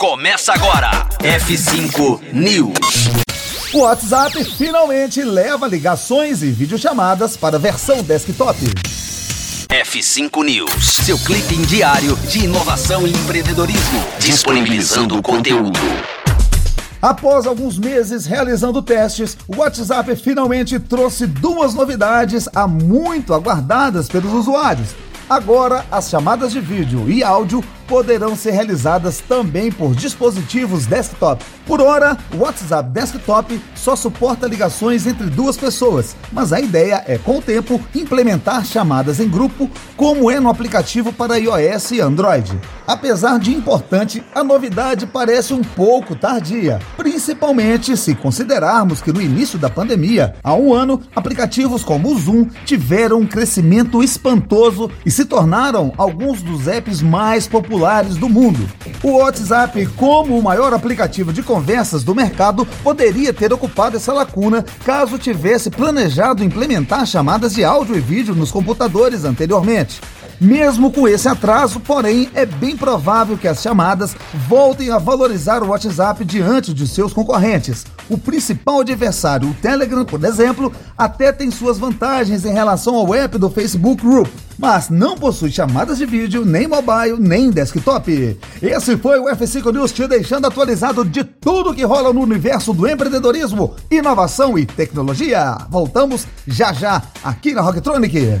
Começa agora. F5 News. O WhatsApp finalmente leva ligações e videochamadas para a versão desktop. F5 News, seu clipe diário de inovação e empreendedorismo, disponibilizando o conteúdo. Após alguns meses realizando testes, o WhatsApp finalmente trouxe duas novidades há muito aguardadas pelos usuários. Agora, as chamadas de vídeo e áudio poderão ser realizadas também por dispositivos desktop. Por hora, o WhatsApp Desktop só suporta ligações entre duas pessoas, mas a ideia é, com o tempo, implementar chamadas em grupo, como é no aplicativo para iOS e Android. Apesar de importante, a novidade parece um pouco tardia, principalmente se considerarmos que no início da pandemia, há um ano, aplicativos como o Zoom tiveram um crescimento espantoso e se tornaram alguns dos apps mais populares populares do mundo. O WhatsApp, como o maior aplicativo de conversas do mercado, poderia ter ocupado essa lacuna caso tivesse planejado implementar chamadas de áudio e vídeo nos computadores anteriormente. Mesmo com esse atraso, porém, é bem provável que as chamadas voltem a valorizar o WhatsApp diante de seus concorrentes. O principal adversário, o Telegram, por exemplo, até tem suas vantagens em relação ao app do Facebook Group, mas não possui chamadas de vídeo, nem mobile, nem desktop. Esse foi o F5 News te deixando atualizado de tudo que rola no universo do empreendedorismo, inovação e tecnologia. Voltamos já já aqui na Rocktronic.